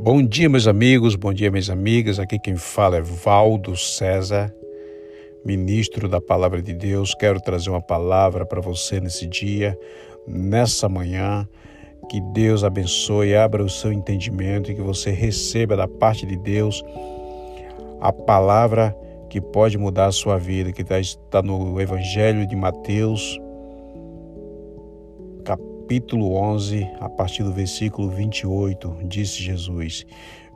Bom dia, meus amigos, bom dia, minhas amigas. Aqui quem fala é Valdo César, ministro da Palavra de Deus. Quero trazer uma palavra para você nesse dia, nessa manhã. Que Deus abençoe, abra o seu entendimento e que você receba da parte de Deus a palavra que pode mudar a sua vida, que está no Evangelho de Mateus, capítulo 11, a partir do versículo 28, disse Jesus: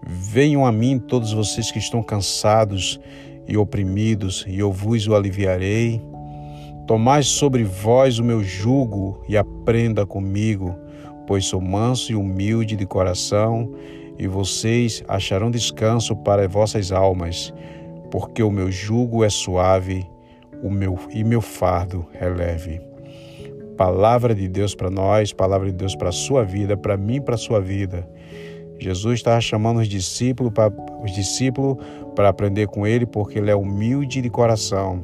Venham a mim todos vocês que estão cansados e oprimidos, e eu vos o aliviarei. Tomai sobre vós o meu jugo e aprenda comigo, pois sou manso e humilde de coração, e vocês acharão descanso para vossas almas, porque o meu jugo é suave o meu, e meu fardo é leve. Palavra de Deus para nós, palavra de Deus para a sua vida, para mim, para a sua vida. Jesus estava chamando os discípulos para os discípulos para aprender com ele, porque ele é humilde de coração.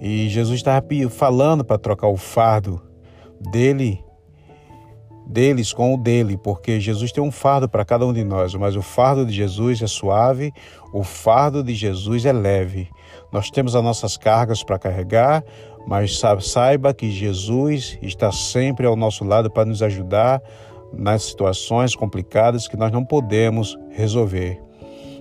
E Jesus estava falando para trocar o fardo dele deles com o dele, porque Jesus tem um fardo para cada um de nós, mas o fardo de Jesus é suave, o fardo de Jesus é leve. Nós temos as nossas cargas para carregar, mas saiba que Jesus está sempre ao nosso lado para nos ajudar nas situações complicadas que nós não podemos resolver.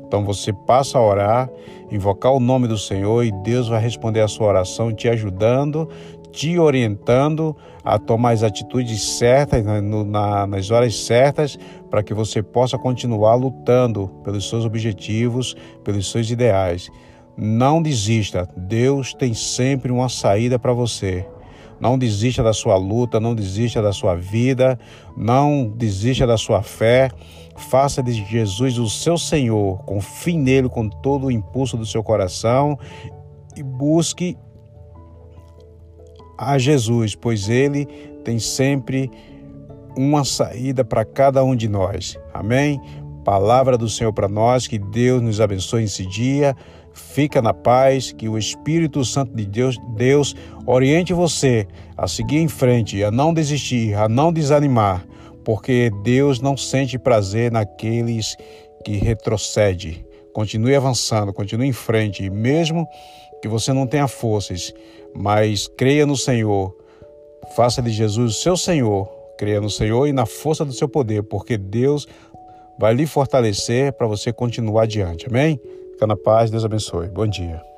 Então você passa a orar, invocar o nome do Senhor e Deus vai responder a sua oração, te ajudando, te orientando a tomar as atitudes certas nas horas certas para que você possa continuar lutando pelos seus objetivos, pelos seus ideais. Não desista, Deus tem sempre uma saída para você. Não desista da sua luta, não desista da sua vida, não desista da sua fé. Faça de Jesus o seu Senhor, confie nele com todo o impulso do seu coração e busque a Jesus, pois ele tem sempre uma saída para cada um de nós. Amém? Palavra do Senhor para nós, que Deus nos abençoe esse dia. Fica na paz, que o Espírito Santo de Deus, Deus oriente você a seguir em frente, a não desistir, a não desanimar, porque Deus não sente prazer naqueles que retrocede. Continue avançando, continue em frente, mesmo que você não tenha forças, mas creia no Senhor. Faça de Jesus seu Senhor. Creia no Senhor e na força do seu poder, porque Deus vai lhe fortalecer para você continuar adiante. Amém? Fica na paz, Deus abençoe. Bom dia.